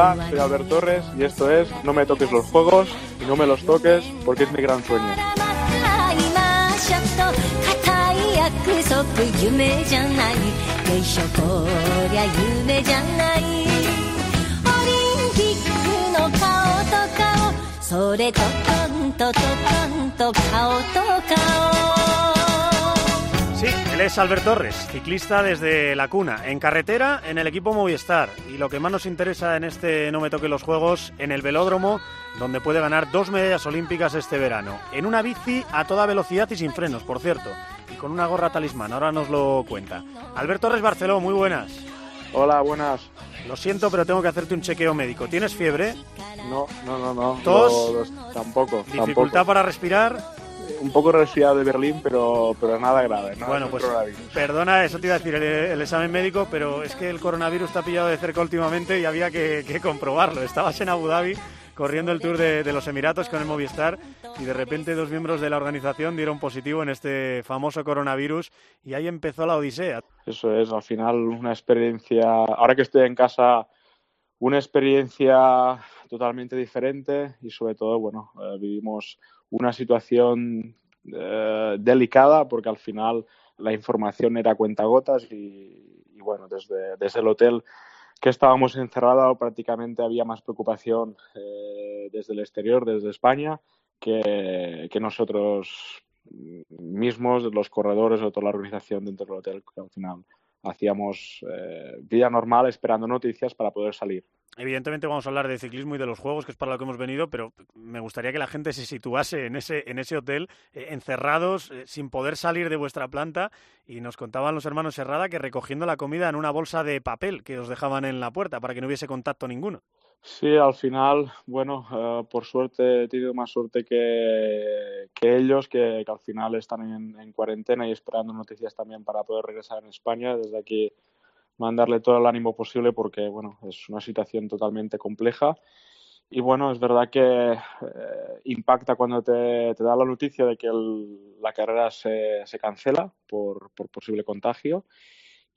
Hola, soy Albert Torres y esto es No me toques los juegos y no me los toques porque es mi gran sueño. Él es Albert Torres, ciclista desde la cuna, en carretera, en el equipo Movistar. Y lo que más nos interesa en este No me toque los juegos, en el velódromo, donde puede ganar dos medallas olímpicas este verano. En una bici a toda velocidad y sin frenos, por cierto. Y con una gorra talismán, ahora nos lo cuenta. Albert Torres Barceló, muy buenas. Hola, buenas. Lo siento, pero tengo que hacerte un chequeo médico. ¿Tienes fiebre? No, no, no, no. ¿Tos? Tampoco. ¿Dificultad tampoco. para respirar? Un poco resfriado de Berlín, pero, pero nada grave. nada Bueno, pues perdona, eso te iba a decir, el, el examen médico, pero es que el coronavirus te ha pillado de cerca últimamente y había que, que comprobarlo. Estabas en Abu Dhabi corriendo el Tour de, de los Emiratos con el Movistar y de repente dos miembros de la organización dieron positivo en este famoso coronavirus y ahí empezó la odisea. Eso es, al final una experiencia, ahora que estoy en casa, una experiencia totalmente diferente y sobre todo, bueno, eh, vivimos una situación eh, delicada porque al final la información era cuentagotas y, y bueno, desde, desde el hotel que estábamos encerrados prácticamente había más preocupación eh, desde el exterior, desde España, que, que nosotros mismos, los corredores o toda la organización dentro del hotel, que al final hacíamos eh, vida normal esperando noticias para poder salir. Evidentemente vamos a hablar de ciclismo y de los juegos, que es para lo que hemos venido, pero me gustaría que la gente se situase en ese, en ese hotel, eh, encerrados, eh, sin poder salir de vuestra planta, y nos contaban los hermanos Serrada que recogiendo la comida en una bolsa de papel que os dejaban en la puerta para que no hubiese contacto ninguno. Sí, al final, bueno, eh, por suerte he tenido más suerte que, ellos, que, al final están en, en cuarentena y esperando noticias también para poder regresar en España. Desde aquí mandarle todo el ánimo posible porque, bueno, es una situación totalmente compleja. Y bueno, es verdad que eh, impacta cuando te, te da la noticia de que el- la carrera se, se cancela por, por posible contagio.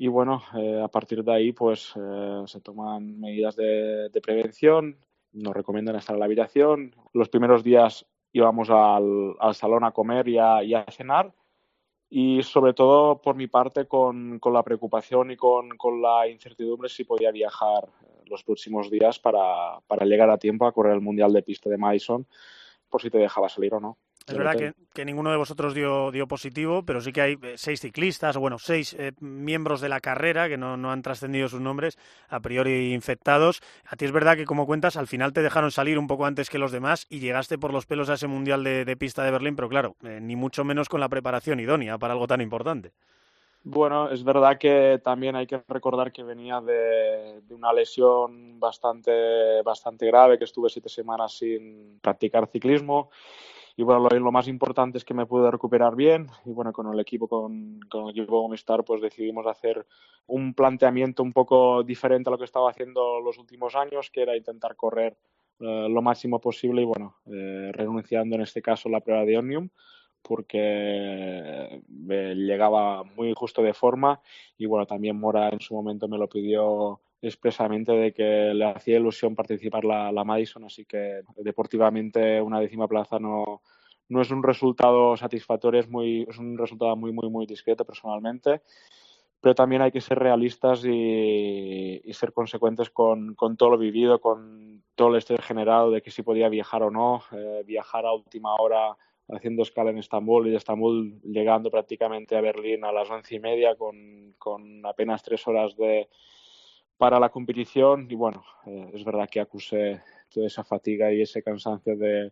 Y bueno, eh, a partir de ahí, pues eh, se toman medidas de, prevención, nos recomiendan estar en la habitación. Los primeros días íbamos al, al salón a comer y a, cenar. Y sobre todo, por mi parte, con, la preocupación y con, con la incertidumbre si podía viajar eh, los próximos días para, para llegar a tiempo a correr el Mundial de Pista de Madison, por si te dejaba salir o no. Es verdad que ninguno de vosotros dio, dio positivo, pero sí que hay eh, seis ciclistas, o bueno, seis eh, miembros de la carrera que no, no han trascendido sus nombres, a priori infectados. A ti es verdad que, como cuentas, al final te dejaron salir un poco antes que los demás y llegaste por los pelos a ese Mundial de, de pista de Berlín, pero claro, eh, ni mucho menos con la preparación idónea para algo tan importante. Bueno, es verdad que también hay que recordar que venía de, de una lesión bastante, bastante grave, que estuve siete semanas sin practicar ciclismo. Y bueno, lo, lo más importante es que me pude recuperar bien. Y bueno, con el equipo, con, con el equipo Movistar, pues decidimos hacer un planteamiento un poco diferente a lo que estaba haciendo los últimos años, que era intentar correr eh, lo máximo posible y bueno, eh, renunciando en este caso a la prueba de Omnium porque me llegaba muy justo de forma y bueno, también Mora en su momento me lo pidió expresamente de que le hacía ilusión participar la, la Madison, así que deportivamente una décima plaza no, no es un resultado satisfactorio, es, muy, es un resultado muy, muy, muy discreto personalmente, pero también hay que ser realistas y, ser consecuentes con, con, todo lo vivido, con todo el estrés generado de que si podía viajar o no, eh, viajar a última hora haciendo escala en Estambul y de Estambul llegando prácticamente a Berlín a las once y media con, con apenas tres horas de para la competición y bueno, eh, es verdad que acusé toda esa fatiga y ese cansancio de,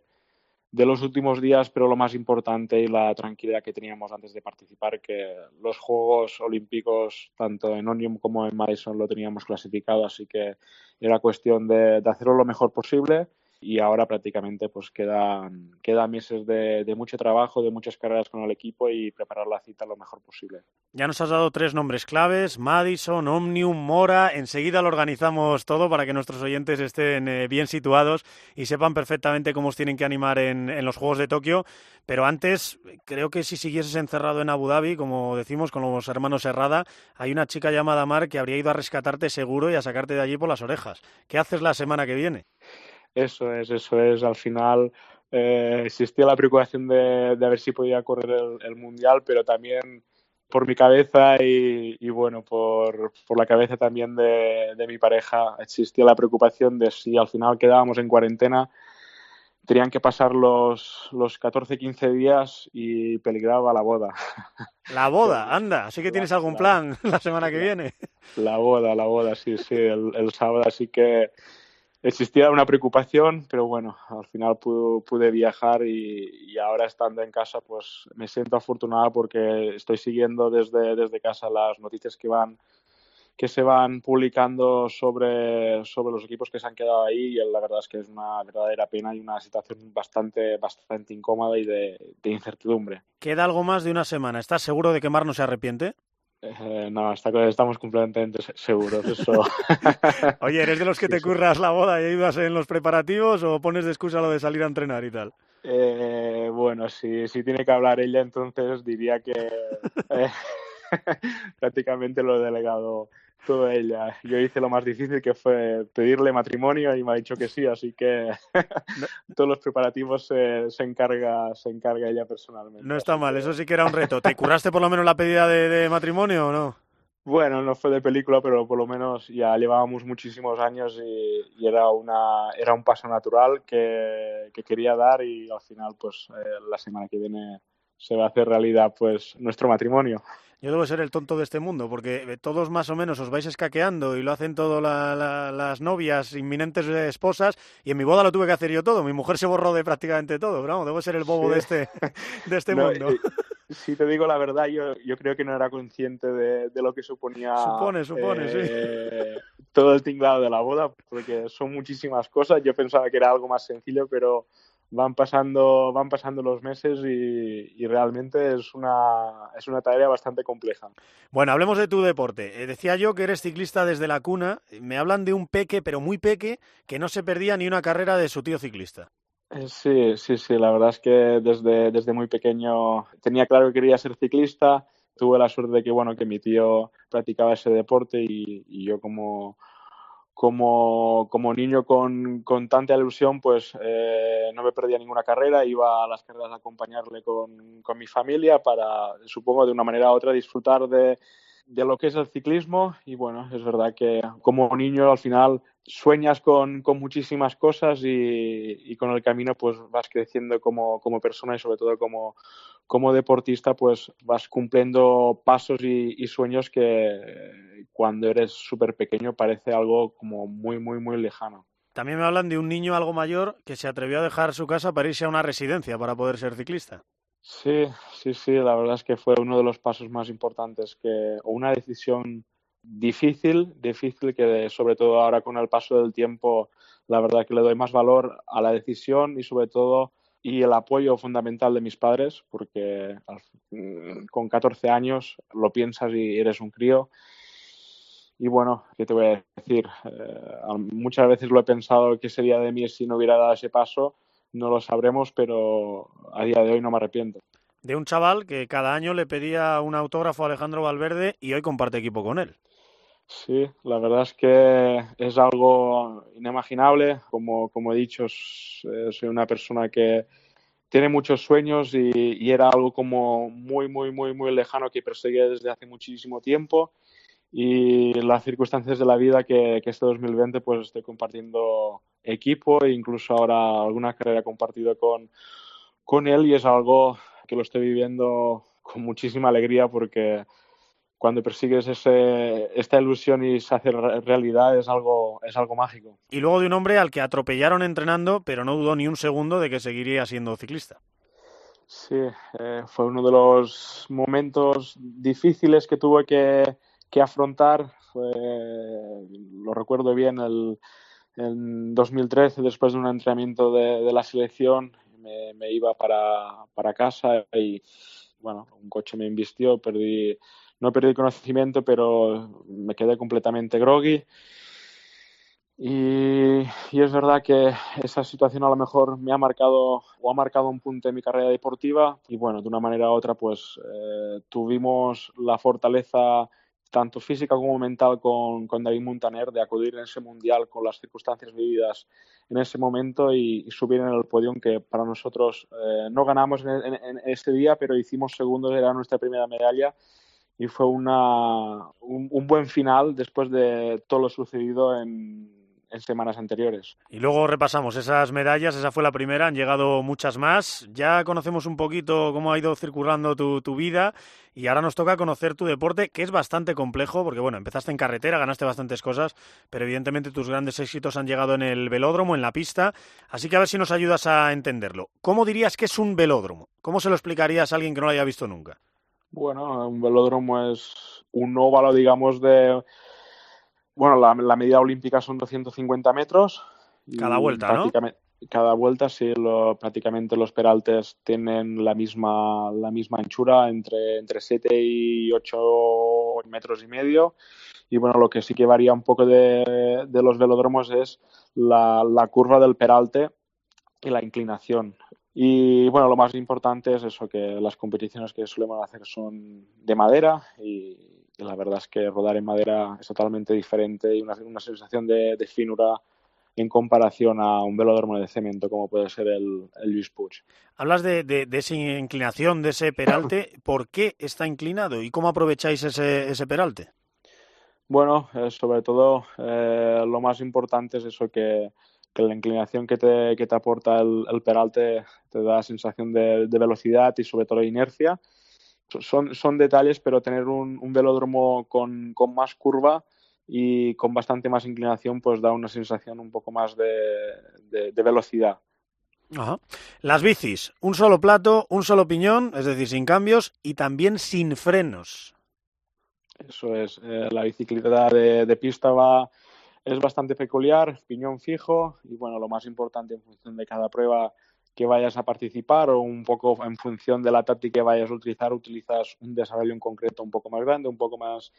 de los últimos días, pero lo más importante y la tranquilidad que teníamos antes de participar, que los Juegos Olímpicos, tanto en Onium como en Madison, lo teníamos clasificado, así que era cuestión de, de hacerlo lo mejor posible y ahora prácticamente pues quedan, quedan meses de, mucho trabajo, de muchas carreras con el equipo y preparar la cita lo mejor posible. Ya nos has dado tres nombres claves, Madison, Omnium, Mora. Enseguida lo organizamos todo para que nuestros oyentes estén eh, bien situados y sepan perfectamente cómo os tienen que animar en, en los Juegos de Tokio. Pero antes, creo que si siguieses encerrado en Abu Dhabi, como decimos con los hermanos Herrada, hay una chica llamada Mar que habría ido a rescatarte seguro y a sacarte de allí por las orejas. ¿Qué haces la semana que viene? Eso es, eso es. Al final eh, existía la preocupación de, de, ver si podía correr el, el, mundial, pero también por mi cabeza y, y bueno, por, por, la cabeza también de, de, mi pareja existía la preocupación de si al final quedábamos en cuarentena, tenían que pasar los, los 14, 15 días y peligraba la boda. La boda, anda, así que tienes algún plan la semana que viene. La boda, la boda, sí, sí, el, el sábado, así que existía una preocupación, pero bueno, al final pude, pude viajar y, ahora estando en casa, pues me siento afortunada porque estoy siguiendo desde, desde casa las noticias que van que se van publicando sobre, sobre los equipos que se han quedado ahí y la verdad es que es una verdadera pena y una situación bastante, bastante incómoda y de, de incertidumbre. Queda algo más de una semana. ¿Estás seguro de que Mar no se arrepiente? Eh, no, está, estamos completamente seguros. Eso. Oye, ¿eres de los que te curras la boda y ayudas en los preparativos o pones de excusa lo de salir a entrenar y tal? Eh, bueno, si, si tiene que hablar ella, entonces diría que eh, prácticamente lo he delegado todo ella. Yo hice lo más difícil que fue pedirle matrimonio y me ha dicho que sí, así que todos los preparativos se, se, encarga, se encarga ella personalmente. No está mal, eso sí que era un reto. ¿Te curaste por lo menos la pedida de, de, matrimonio o no? Bueno, no fue de película, pero por lo menos ya llevábamos muchísimos años y, y era, una, era un paso natural que, que, quería dar y al final, pues eh, la semana que viene se va a hacer realidad pues nuestro matrimonio. Yo debo ser el tonto de este mundo, porque todos más o menos os vais escaqueando y lo hacen la, la, las novias, inminentes esposas, y en mi boda lo tuve que hacer yo todo. Mi mujer se borró de prácticamente todo, pero vamos, debo ser el bobo sí. de este, de este no, mundo. Eh, si te digo la verdad, yo, yo creo que no era consciente de, de lo que suponía. Supone, supone, eh, sí. Todo el tinglado de la boda, porque son muchísimas cosas. Yo pensaba que era algo más sencillo, pero van pasando, van pasando los meses y, y, realmente es una, es una tarea bastante compleja. Bueno, hablemos de tu deporte. Eh, decía yo que eres ciclista desde la cuna. Me hablan de un peque, pero muy peque, que no se perdía ni una carrera de su tío ciclista. Eh, sí, sí, sí. La verdad es que desde, desde muy pequeño tenía claro que quería ser ciclista. Tuve la suerte de que, bueno, que mi tío practicaba ese deporte y, y yo como como, como niño con, con, tanta ilusión, pues eh, no me perdía ninguna carrera, iba a las carreras a acompañarle con, con mi familia para, supongo, de una manera u otra disfrutar de, de lo que es el ciclismo. Y bueno, es verdad que como niño al final sueñas con, con muchísimas cosas y, y, con el camino pues vas creciendo como, como persona y sobre todo como, como deportista pues vas cumpliendo pasos y, y sueños que cuando eres súper pequeño parece algo como muy, muy, muy lejano. También me hablan de un niño algo mayor que se atrevió a dejar su casa para irse a una residencia para poder ser ciclista. Sí, sí, sí, la verdad es que fue uno de los pasos más importantes que, o una decisión difícil, difícil que sobre todo ahora con el paso del tiempo, la verdad que le doy más valor a la decisión y sobre todo y el apoyo fundamental de mis padres, porque con 14 años lo piensas y eres un crío. Y bueno, ¿qué te voy a decir? Eh, muchas veces lo he pensado qué sería de mí si no hubiera dado ese paso no lo sabremos, pero a día de hoy no me arrepiento. De un chaval que cada año le pedía un autógrafo a Alejandro Valverde y hoy comparte equipo con él. Sí, la verdad es que es algo inimaginable. Como, he dicho, soy una persona que tiene muchos sueños y, era algo como muy, muy, muy, muy lejano que perseguía desde hace muchísimo tiempo. Y las circunstancias de la vida que, este 2020 pues estoy compartiendo equipo e incluso ahora alguna carrera compartido con, con él y es algo que lo estoy viviendo con muchísima alegría porque cuando persigues ese, esta ilusión y se hace realidad es algo, es algo mágico. Y luego de un hombre al que atropellaron entrenando, pero no dudó ni un segundo de que seguiría siendo ciclista. Sí, eh, fue uno de los momentos difíciles que tuve que, que afrontar. Fue, lo recuerdo bien, el, en 2013, después de un entrenamiento de, la selección, me, iba para, para, casa y, bueno, un coche me invistió, perdí, no perdí conocimiento, pero me quedé completamente groggy. Y, es verdad que esa situación a lo mejor me ha marcado o ha marcado un punto en mi carrera deportiva y bueno, de una manera u otra pues eh, tuvimos la fortaleza tanto física como mental con, David Montaner de acudir en ese mundial con las circunstancias vividas en ese momento y, subir en el podio que para nosotros eh, no ganamos en, ese día pero hicimos segundos, era nuestra primera medalla y fue una, un buen final después de todo lo sucedido en en semanas anteriores. Y luego repasamos esas medallas, esa fue la primera, han llegado muchas más. Ya conocemos un poquito cómo ha ido circulando tu, tu vida y ahora nos toca conocer tu deporte, que es bastante complejo, porque bueno, empezaste en carretera, ganaste bastantes cosas, pero evidentemente tus grandes éxitos han llegado en el velódromo, en la pista, así que a ver si nos ayudas a entenderlo. ¿Cómo dirías que es un velódromo? ¿Cómo se lo explicarías a alguien que no lo haya visto nunca? Bueno, un velódromo es un óvalo, digamos, de bueno, la, medida olímpica son 250 metros. Cada vuelta, ¿no? Cada vuelta, sí, prácticamente los peraltes tienen la misma, la misma anchura, entre, entre 7 y 8 metros y medio. Y bueno, lo que sí que varía un poco de, de los velódromos es la, la curva del peralte y la inclinación. Y bueno, lo más importante es eso, que las competiciones que solemos hacer son de madera y, la verdad es que rodar en madera es totalmente diferente y una, una sensación de, finura en comparación a un velódromo de cemento como puede ser el, el Luis Puig. Hablas de, de, esa inclinación, de ese peralte. ¿Por qué está inclinado y cómo aprovecháis ese, ese peralte? Bueno, eh, sobre todo eh, lo más importante es eso que, que la inclinación que te, que te aporta el, el, peralte te da sensación de, de velocidad y sobre todo de inercia son, son detalles, pero tener un, un velódromo con, con, más curva y con bastante más inclinación, pues da una sensación un poco más de, de, de velocidad. Ajá. Las bicis, un solo plato, un solo piñón, es decir, sin cambios y también sin frenos. Eso es, eh, la bicicleta de, de, pista va, es bastante peculiar, piñón fijo y bueno, lo más importante en función de cada prueba que vayas a participar o un poco en función de la táctica que vayas a utilizar, utilizas un desarrollo en concreto un poco más grande, un poco más,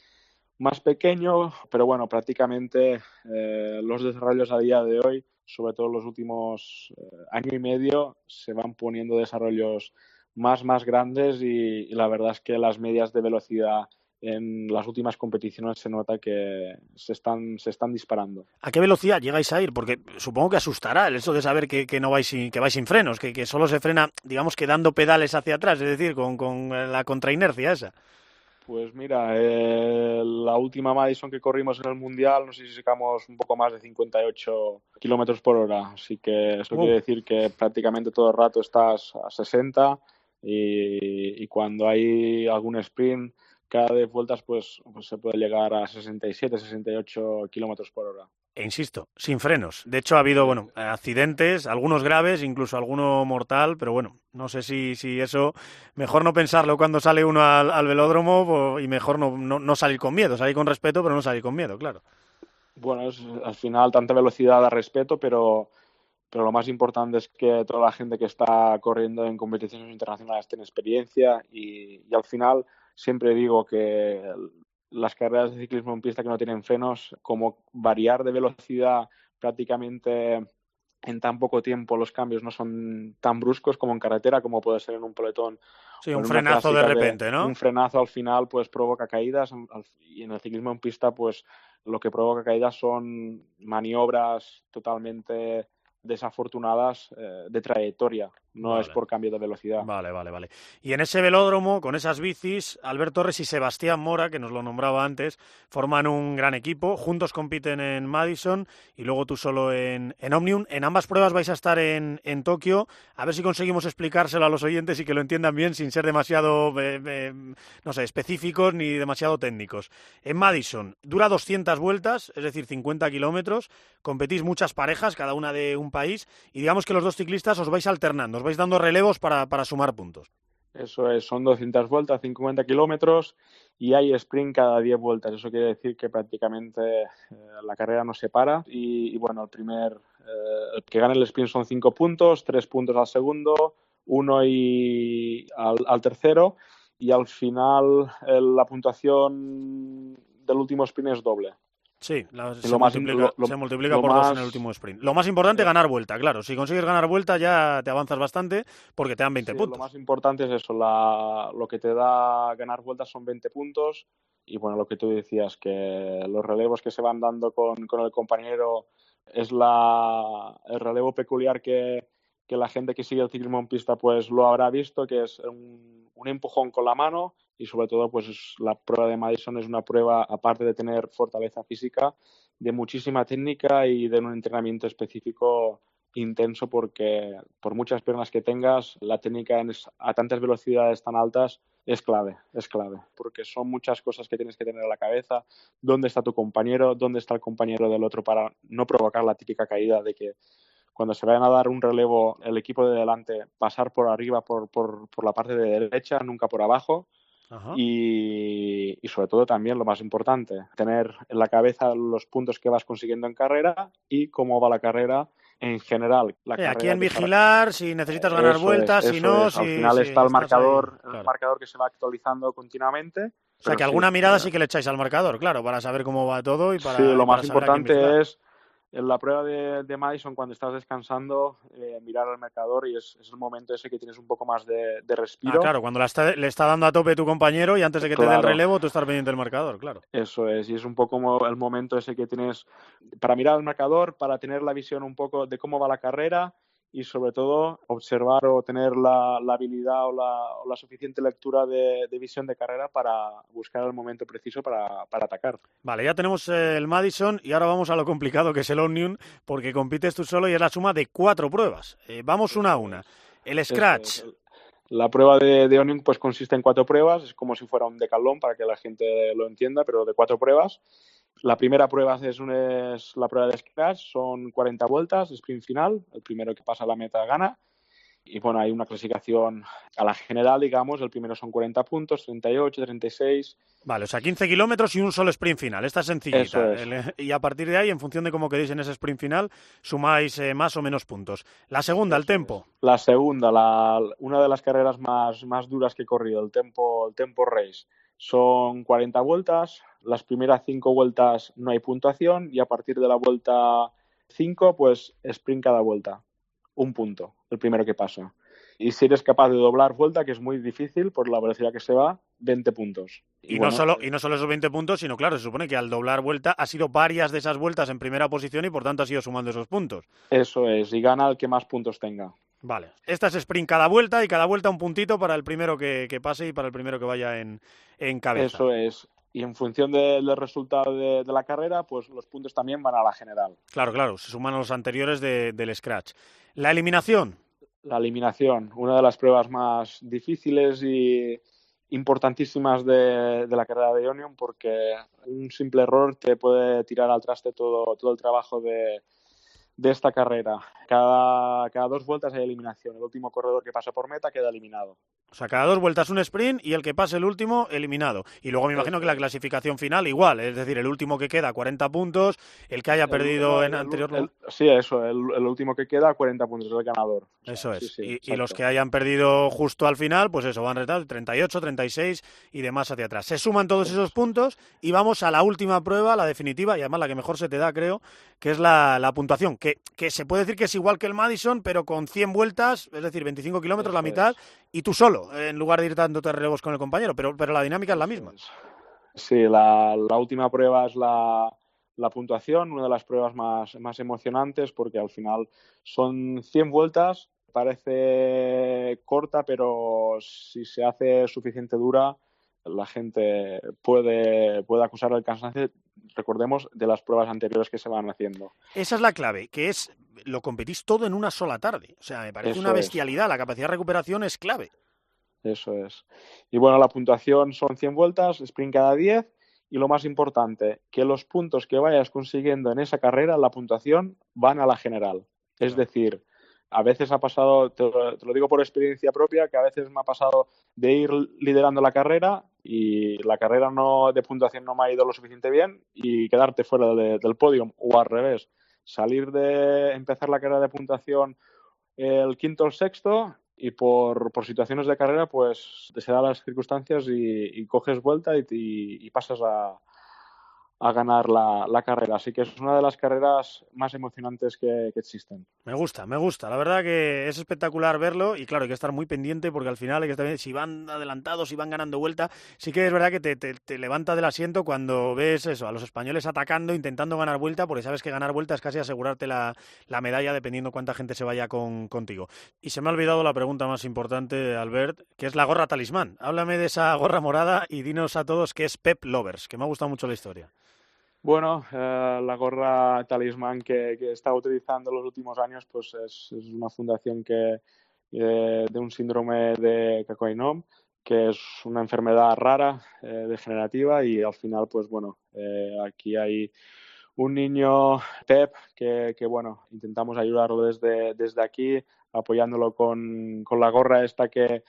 más pequeño, pero bueno, prácticamente eh, los desarrollos a día de hoy, sobre todo los últimos eh, año y medio, se van poniendo desarrollos más, más grandes y, y la verdad es que las medias de velocidad en las últimas competiciones se nota que se están, se están disparando. ¿A qué velocidad llegáis a ir? Porque supongo que asustará el hecho de saber que, que no vais sin, que vais sin frenos, que, que, solo se frena, digamos que dando pedales hacia atrás, es decir, con, con la contrainercia esa. Pues mira, eh, la última Madison que corrimos en el Mundial, no sé si sacamos un poco más de 58 kilómetros por hora. Así que eso quiere decir que prácticamente todo el rato estás a 60 y, y cuando hay algún sprint cada 10 vueltas pues, pues, se puede llegar a 67, 68 kilómetros por hora. E insisto, sin frenos. De hecho, ha habido bueno, accidentes, algunos graves, incluso alguno mortal, pero bueno, no sé si, si eso, mejor no pensarlo cuando sale uno al, al velódromo y mejor no, no, no, salir con miedo, salir con respeto, pero no salir con miedo, claro. Bueno, es, al final tanta velocidad da respeto, pero, pero lo más importante es que toda la gente que está corriendo en competiciones internacionales tiene experiencia y, y al final siempre digo que las carreras de ciclismo en pista que no tienen frenos, como variar de velocidad prácticamente en tan poco tiempo los cambios no son tan bruscos como en carretera, como puede ser en un peletón. Sí, un frenazo de repente, ¿no? Un frenazo al final pues provoca caídas y en el ciclismo en pista pues lo que provoca caídas son maniobras totalmente desafortunadas eh, de trayectoria, no vale. es por cambio de velocidad. Vale, vale, vale. Y en ese velódromo, con esas bicis, Albert Torres y Sebastián Mora, que nos lo nombraba antes, forman un gran equipo, juntos compiten en Madison y luego tú solo en, en Omnium. En ambas pruebas vais a estar en, en, Tokio, a ver si conseguimos explicárselo a los oyentes y que lo entiendan bien sin ser demasiado, eh, eh, no sé, específicos ni demasiado técnicos. En Madison dura 200 vueltas, es decir, 50 kilómetros, competís muchas parejas, cada una de un país, y digamos que los dos ciclistas os vais alternando, os vais dando relevos para, para sumar puntos. Eso es, son 200 vueltas, 50 kilómetros y hay sprint cada 10 vueltas. Eso quiere decir que prácticamente eh, la carrera no se para. Y, bueno, el primer, eh, que gana el sprint son 5 puntos, 3 puntos al segundo, 1 y al, tercero. Y al final la puntuación del último sprint es doble. Sí, se, multiplica, por dos en el último sprint. Lo más importante es ganar vuelta, claro. Si consigues ganar vuelta ya te avanzas bastante porque te dan 20 puntos. Lo más importante es eso, lo que te da ganar vueltas son 20 puntos y bueno, lo que tú decías, que los relevos que se van dando con, el compañero es la, el relevo peculiar que, la gente que sigue el ciclismo en pista pues lo habrá visto, que es un, un empujón con la mano y sobre todo pues la prueba de Madison es una prueba aparte de tener fortaleza física de muchísima técnica y de un entrenamiento específico intenso porque por muchas piernas que tengas la técnica a tantas velocidades tan altas es clave, es clave, porque son muchas cosas que tienes que tener en la cabeza, dónde está tu compañero, dónde está el compañero del otro para no provocar la típica caída de que cuando se vayan a dar un relevo el equipo de delante pasar por arriba, por, por, por la parte de derecha, nunca por abajo, y, sobre todo también lo más importante, tener en la cabeza los puntos que vas consiguiendo en carrera y cómo va la carrera en general. La aquí en vigilar, si necesitas ganar vueltas, si no, si, al final está el marcador, el marcador que se va actualizando continuamente. O sea, que alguna mirada sí que le echáis al marcador, claro, para saber cómo va todo y para. Sí, lo más importante es en la prueba de, de, Madison, cuando estás descansando, eh, mirar al marcador y es, el momento ese que tienes un poco más de, respiro. Ah, claro, cuando le está dando a tope tu compañero y antes de que te dé el relevo, tú estás pendiente del marcador, claro. Eso es, y es un poco el momento ese que tienes para mirar al marcador, para tener la visión un poco de cómo va la carrera y sobre todo observar o tener la, habilidad o la, suficiente lectura de, visión de carrera para buscar el momento preciso para, atacar. Vale, ya tenemos el Madison y ahora vamos a lo complicado que es el Omnium porque compites tú solo y es la suma de cuatro pruebas. Eh, vamos una a una. El Scratch. La prueba de, de Omnium pues consiste en cuatro pruebas, es como si fuera un decalón para que la gente lo entienda, pero de cuatro pruebas. La primera prueba es, es la prueba de Scratch, son 40 vueltas, sprint final, el primero que pasa la meta gana. Y bueno, hay una clasificación a la general, digamos, el primero son 40 puntos, 38, 36. Vale, o sea, 15 kilómetros y un solo sprint final, esta es sencillita. Y a partir de ahí, en función de cómo queréis en ese sprint final, sumáis eh, más o menos puntos. La segunda, el tempo. La segunda, la, una de las carreras más, más duras que he corrido, el tempo, el tempo race. Son 40 vueltas, las primeras cinco vueltas no hay puntuación y a partir de la vuelta 5, pues sprint cada vuelta. Un punto, el primero que pasa. Y si eres capaz de doblar vuelta, que es muy difícil por la velocidad que se va, 20 puntos. Y, no solo, y no solo esos 20 puntos, sino claro, se supone que al doblar vuelta ha sido varias de esas vueltas en primera posición y por tanto ha sido sumando esos puntos. Eso es, y gana el que más puntos tenga. Vale. Esta es sprint cada vuelta y cada vuelta un puntito para el primero que, pase y para el primero que vaya en, en cabeza. Eso es. Y en función del resultado de, la carrera, pues los puntos también van a la general. Claro, claro, se suman a los anteriores del Scratch. La eliminación. La eliminación, una de las pruebas más difíciles y importantísimas de, de la carrera de Ionion porque un simple error te puede tirar al traste todo, todo el trabajo de, de esta carrera. Cada, cada dos vueltas hay eliminación. El último corredor que pasa por meta queda eliminado. O sea, cada dos vueltas un sprint y el que pase el último, eliminado. Y luego me imagino que la clasificación final igual, es decir, el último que queda 40 puntos, el que haya perdido en anterior... sí, eso, el, último que queda 40 puntos, es el ganador. eso es. y, los que hayan perdido justo al final, pues eso, van retado 38, 36 y demás hacia atrás. Se suman todos esos puntos y vamos a la última prueba, la definitiva, y además la que mejor se te da, creo, que es la, la puntuación, que, que se puede decir que es igual que el Madison, pero con 100 vueltas, es decir, 25 kilómetros, la mitad, y tú solo en lugar de ir dándote relevos con el compañero, pero, pero la dinámica es la misma. Sí, la, última prueba es la, puntuación, una de las pruebas más, más emocionantes porque al final son 100 vueltas, parece corta, pero si se hace suficiente dura, la gente puede, puede acusar el cansancio, recordemos, de las pruebas anteriores que se van haciendo. Esa es la clave, que es lo competís todo en una sola tarde. O sea, me parece una bestialidad, la capacidad de recuperación es clave. Eso es. Y bueno, la puntuación son 100 vueltas, sprint cada 10 y lo más importante, que los puntos que vayas consiguiendo en esa carrera, la puntuación, van a la general. Es decir, a veces ha pasado, te lo, digo por experiencia propia, que a veces me ha pasado de ir liderando la carrera y la carrera no de puntuación no me ha ido lo suficiente bien y quedarte fuera del podio o al revés, salir de empezar la carrera de puntuación el quinto o el sexto y por, por, situaciones de carrera, pues se dan las circunstancias y, coges vuelta y pasas a, a ganar la, la, carrera. Así que es una de las carreras más emocionantes que, existen. Me gusta, me gusta. La verdad que es espectacular verlo y claro, hay que estar muy pendiente porque al final hay que estar, si van adelantados, si van ganando vuelta, sí que es verdad que te, te, levanta del asiento cuando ves eso, a los españoles atacando, intentando ganar vuelta, porque sabes que ganar vuelta es casi asegurarte la, la medalla dependiendo cuánta gente se vaya con, contigo. Y se me ha olvidado la pregunta más importante, Albert, que es la gorra talismán. Háblame de esa gorra morada y dinos a todos qué es Pep Lovers, que me ha gustado mucho la historia. Bueno, eh, la gorra talismán que, que está utilizando en los últimos años pues es, una fundación que eh, de un síndrome de Cacoinom, que es una enfermedad rara, eh, degenerativa y al final pues bueno, aquí hay un niño Pep que, que, bueno, intentamos ayudarlo desde, desde aquí, apoyándolo con, con la gorra esta que,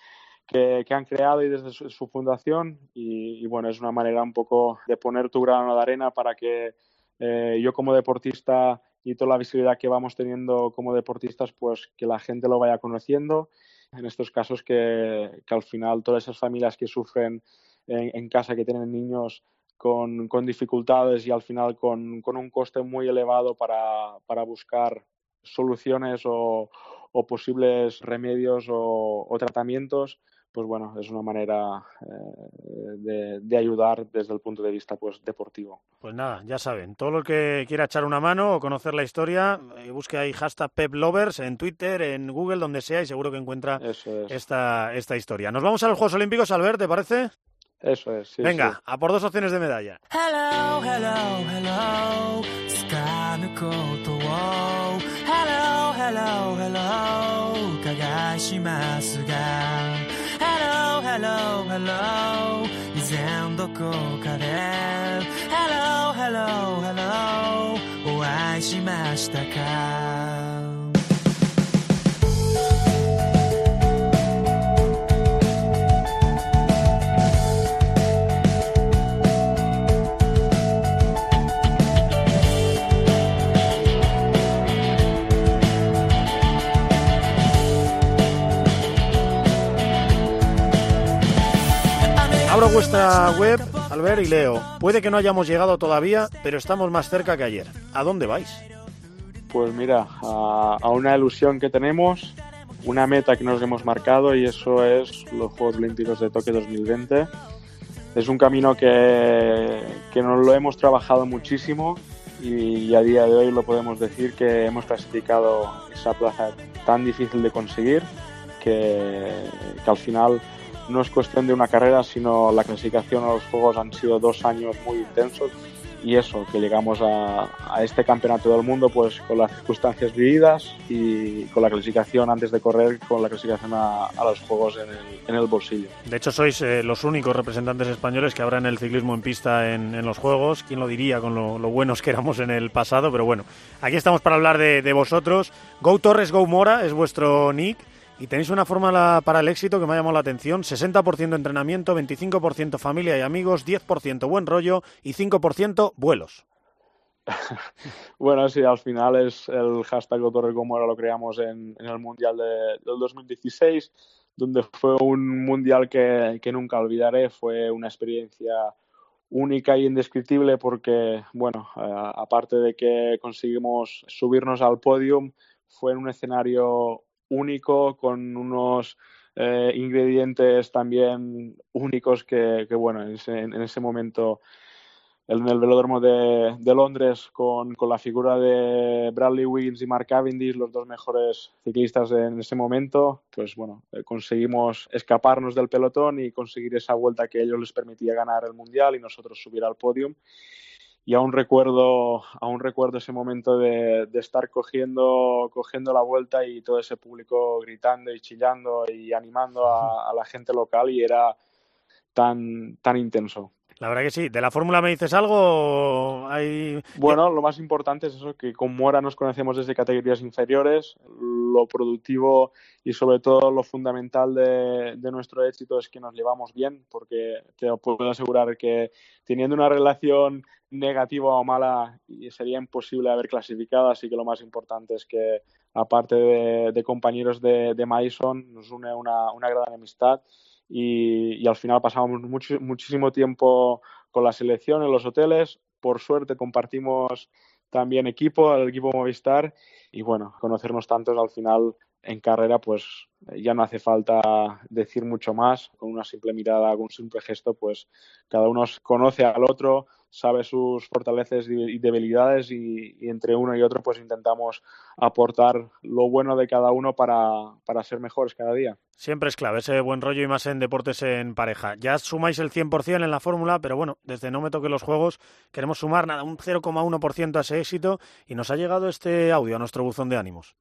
que, han creado y desde su, fundación y, bueno, es una manera un poco de poner tu grano de arena para que eh, yo como deportista y toda la visibilidad que vamos teniendo como deportistas, pues que la gente lo vaya conociendo. En estos casos que, al final todas esas familias que sufren en, casa, que tienen niños con, dificultades y al final con, un coste muy elevado para, buscar soluciones o, posibles remedios o, tratamientos, pues bueno, es una manera eh, de, ayudar desde el punto de vista pues deportivo. Pues nada, ya saben, todo lo que quiera echar una mano o conocer la historia, eh, busque ahí hashtag PepLovers en Twitter, en Google, donde sea, y seguro que encuentra esta, esta historia. Nos vamos a los Juegos Olímpicos, Albert, ¿te parece? Eso es. Sí, Venga, a por dos opciones de medalla. Hello, hello, hello. hello, hello. Hello, hello, hello hello 以前どこかで Hello, hello, hello お会いしましたか Abro vuestra web, Albert, y leo. Puede que no hayamos llegado todavía, pero estamos más cerca que ayer. ¿A dónde vais? Pues mira, a, una ilusión que tenemos, una meta que nos hemos marcado y eso es los Juegos Olímpicos de Tokio 2020. Es un camino que, que nos lo hemos trabajado muchísimo y a día de hoy lo podemos decir que hemos clasificado esa plaza tan difícil de conseguir que, que al final no es cuestión de una carrera, sino la clasificación a los Juegos han sido dos años muy intensos y eso, que llegamos a, este campeonato del mundo pues con las circunstancias vividas y con la clasificación antes de correr, con la clasificación a, los Juegos en el, bolsillo. De hecho, sois eh, los únicos representantes españoles que habrá en el ciclismo en pista en, los Juegos. ¿Quién lo diría con lo, buenos que éramos en el pasado? Pero bueno, aquí estamos para hablar de, de vosotros. Go Torres, Go Mora es vuestro nick. Y tenéis una fórmula para el éxito que me ha llamado la atención. 60% entrenamiento, 25% familia y amigos, 10% buen rollo y 5% vuelos. bueno, sí, al final es el hashtag Torre como ahora lo creamos en, el Mundial de, del 2016, donde fue un Mundial que, que nunca olvidaré. Fue una experiencia única y indescriptible porque, bueno, aparte de que conseguimos subirnos al podium, fue en un escenario único, con unos eh, ingredientes también únicos que, bueno, en ese, en ese, momento en el velódromo de, Londres con, con, la figura de Bradley Wiggins y Mark Cavendish, los dos mejores ciclistas en ese momento, pues bueno, eh, conseguimos escaparnos del pelotón y conseguir esa vuelta que ellos les permitía ganar el Mundial y nosotros subir al podium y aún recuerdo, aún recuerdo ese momento de, estar cogiendo, cogiendo la vuelta y todo ese público gritando y chillando y animando a, la gente local y era tan, tan intenso. La verdad que sí. ¿De la fórmula me dices algo? Bueno, lo más importante es eso, que con Mora nos conocemos desde categorías inferiores. lo productivo y sobre todo lo fundamental de, de, nuestro éxito es que nos llevamos bien, porque te puedo asegurar que teniendo una relación negativa o mala sería imposible haber clasificado, así que lo más importante es que aparte de, de compañeros de, de Mason nos une una, una gran amistad y, y, al final pasamos mucho, muchísimo tiempo con la selección en los hoteles. Por suerte compartimos también equipo, el equipo Movistar y bueno, conocernos tantos al final en carrera pues ya no hace falta decir mucho más, con una simple mirada, con un simple gesto pues cada uno conoce al otro, sabe sus fortalezas y debilidades y, y, entre uno y otro pues intentamos aportar lo bueno de cada uno para, para ser mejores cada día. Siempre es clave ese buen rollo y más en deportes en pareja. Ya sumáis el 100% en la fórmula, pero bueno, desde no me toque los juegos queremos sumar nada, un 0,1% a ese éxito y nos ha llegado este audio a nuestro buzón de ánimos.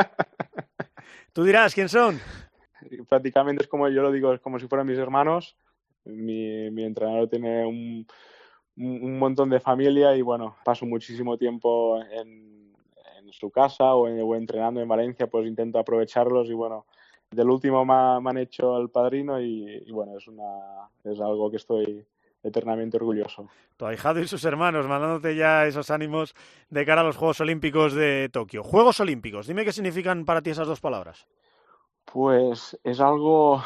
Tú dirás, ¿quién son? Prácticamente es como yo lo digo, es como si fueran mis hermanos. Mi, mi entrenador tiene un, montón de familia y bueno, paso muchísimo tiempo en, su casa o, en, entrenando en Valencia, pues intento aprovecharlos y bueno, del último me, me han hecho el padrino y, y, bueno, es, una, es algo que estoy eternamente orgulloso. Tu ahijado y sus hermanos mandándote ya esos ánimos de cara a los Juegos Olímpicos de Tokio. Juegos Olímpicos, dime qué significan para ti esas dos palabras. Pues es algo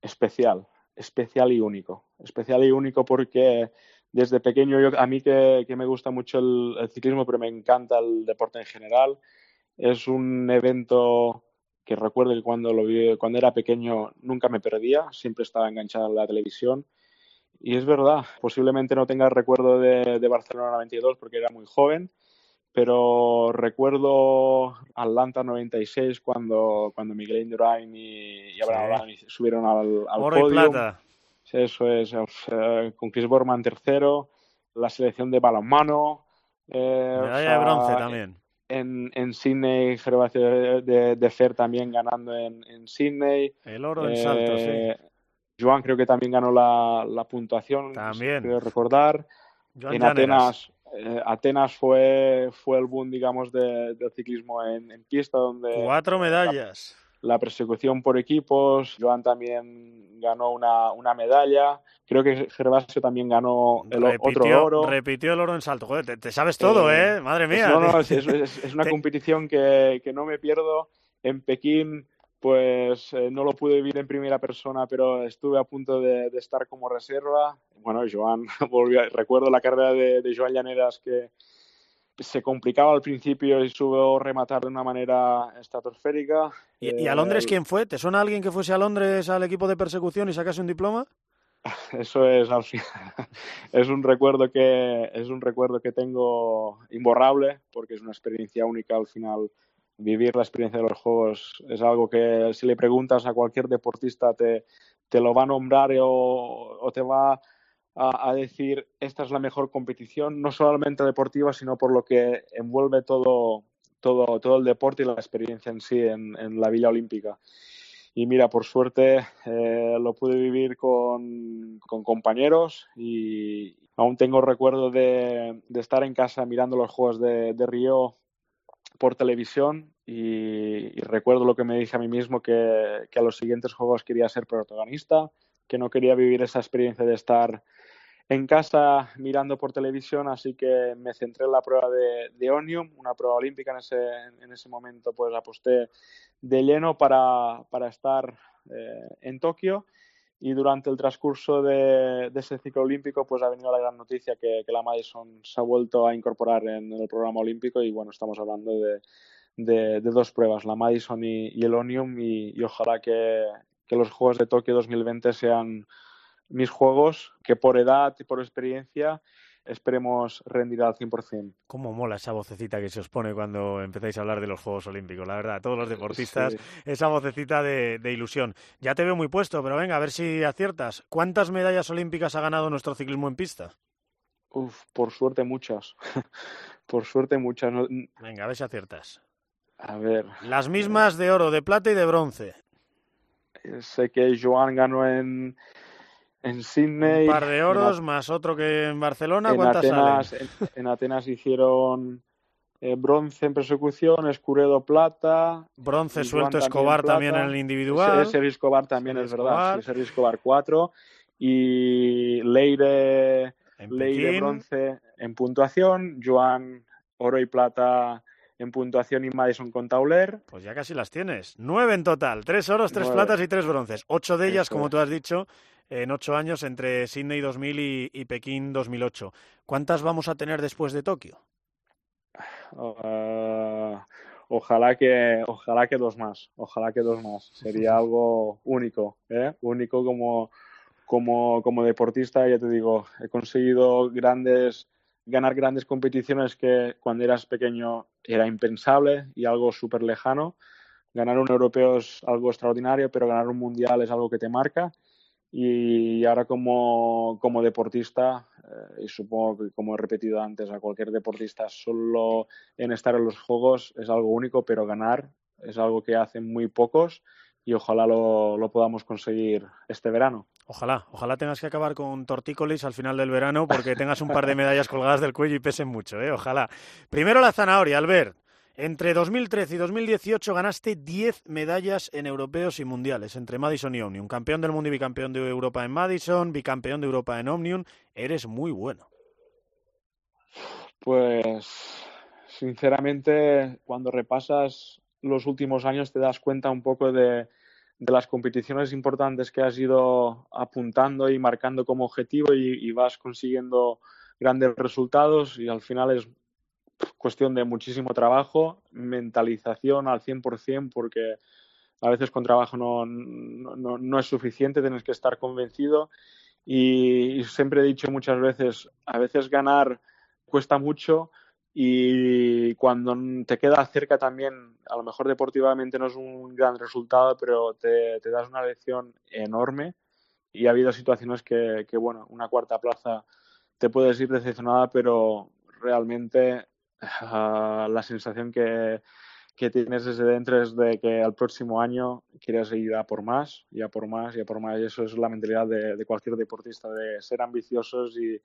especial, especial y único. Especial y único porque desde pequeño yo, a mí que, que me gusta mucho el, el, ciclismo, pero me encanta el deporte en general. Es un evento que recuerdo que cuando lo vi, cuando era pequeño nunca me perdía, siempre estaba enganchado en la televisión. Y es verdad, posiblemente no tenga el recuerdo de, de Barcelona 92 porque era muy joven, pero recuerdo Atlanta 96 cuando, cuando Miguel Indurain y, y Abraham sí. subieron al, al Oro podio. y plata. Eso es, eh, con Chris Borman tercero, la selección de balonmano. Eh, Medalla o sea, de bronce también. En, en Sydney, Gervasio de, de, de, Fer también ganando en, en Sydney. El oro en eh, salto, sí. Joan creo que también ganó la, la puntuación, también. creo recordar. Joan en Atenas, eh, Atenas fue, fue el boom, digamos, de, del ciclismo en, en, pista, donde... Cuatro medallas. La, la, persecución por equipos, Joan también ganó una, una medalla. Creo que Gervasio también ganó el repitió, otro oro. Repitió el oro en salto. Joder, te, te sabes todo, ¿eh? ¿eh? Madre mía. No, no, es, es, es una competición que, que no me pierdo. En Pekín pues eh, no lo pude vivir en primera persona, pero estuve a punto de, de estar como reserva. Bueno, Joan, volvió, recuerdo la carrera de, de, Joan Llaneras que se complicaba al principio y supo rematar de una manera estratosférica. ¿Y, eh, ¿Y, a Londres quién fue? ¿Te suena alguien que fuese a Londres al equipo de persecución y sacase un diploma? Eso es al final, es un recuerdo que es un recuerdo que tengo imborrable porque es una experiencia única al final vivir la experiencia de los juegos es algo que si le preguntas a cualquier deportista te, te lo va a nombrar o, o te va a, decir esta es la mejor competición, no solamente deportiva, sino por lo que envuelve todo, todo, todo el deporte y la experiencia en sí en, en la Villa Olímpica. Y mira, por suerte eh, lo pude vivir con, con compañeros y aún tengo recuerdo de, de, estar en casa mirando los Juegos de, de Río por televisión y, recuerdo lo que me dije a mí mismo que, que, a los siguientes juegos quería ser protagonista, que no quería vivir esa experiencia de estar en casa mirando por televisión, así que me centré en la prueba de, de Onium, una prueba olímpica en ese, en ese momento, pues aposté de lleno para, para estar eh, en Tokio y durante el transcurso de, ese ciclo olímpico pues ha venido la gran noticia que, la Madison se ha vuelto a incorporar en el programa olímpico y bueno, estamos hablando de, de, dos pruebas, la Madison y, el Onium y, ojalá que, los Juegos de Tokio 2020 sean mis juegos, que por edad y por experiencia esperemos rendir al 100%. Cómo mola esa vocecita que se os pone cuando empezáis a hablar de los Juegos Olímpicos, la verdad, todos los deportistas, sí. esa vocecita de, de, ilusión. Ya te veo muy puesto, pero venga, a ver si aciertas. ¿Cuántas medallas olímpicas ha ganado nuestro ciclismo en pista? Uf, por suerte muchas. por suerte muchas. Venga, a ver si aciertas. A ver. Las mismas de oro, de plata y de bronce. Eh, sé que Joan ganó en, en Sydney. Un par de oros, más otro que en Barcelona. En ¿Cuántas Atenas, salen? en, en Atenas hicieron eh, bronce en persecución, Escuredo plata. Bronce suelto Escobar también, en el individual. Sergio Escobar también es verdad. Escobar. Sergio Escobar 4. Y Leire, bronce en puntuación. Joan oro y plata en puntuación y Madison con Tauler. Pues ya casi las tienes. Nueve en total. Tres oros, tres Nueve. platas y tres bronces. Ocho de ellas, Eso como tú has dicho, en ocho años entre Sydney 2000 y, y Pekín 2008. ¿Cuántas vamos a tener después de Tokio? Ah, ojalá que ojalá que dos más ojalá que dos más sería algo único ¿eh? único como como como deportista ya te digo he conseguido grandes ganar grandes competiciones que cuando eras pequeño era impensable y algo súper lejano ganar un europeo es algo extraordinario pero ganar un mundial es algo que te marca y ahora como, como deportista, eh, y supongo que como he repetido antes, a cualquier deportista solo en estar en los juegos es algo único, pero ganar es algo que hacen muy pocos y ojalá lo, lo podamos conseguir este verano. Ojalá, ojalá tengas que acabar con tortícolis al final del verano porque tengas un par de medallas colgadas del cuello y pesen mucho, ¿eh? Ojalá. Primero la zanahoria, Albert. Entre 2013 y 2018 ganaste 10 medallas en europeos y mundiales, entre Madison y Omnium. Campeón del mundo y bicampeón de Europa en Madison, bicampeón de Europa en Omnium. Eres muy bueno. Pues sinceramente, cuando repasas los últimos años te das cuenta un poco de, las competiciones importantes que has ido apuntando y marcando como objetivo y, y vas consiguiendo grandes resultados y al final es cuestión de muchísimo trabajo, mentalización al 100% porque a veces con trabajo no, no, no es suficiente, tienes que estar convencido. Y, y, siempre he dicho muchas veces, a veces ganar cuesta mucho y cuando te queda cerca también, a lo mejor deportivamente no es un gran resultado, pero te, te das una lección enorme. Y ha habido situaciones que, que, bueno, una cuarta plaza te puedes ir decepcionada, pero realmente uh, la sensación que, que, tienes desde dentro es de que al próximo año quieres ir a por más, y a por más, y a por más. Y eso es la mentalidad de, de cualquier deportista, de ser ambiciosos y,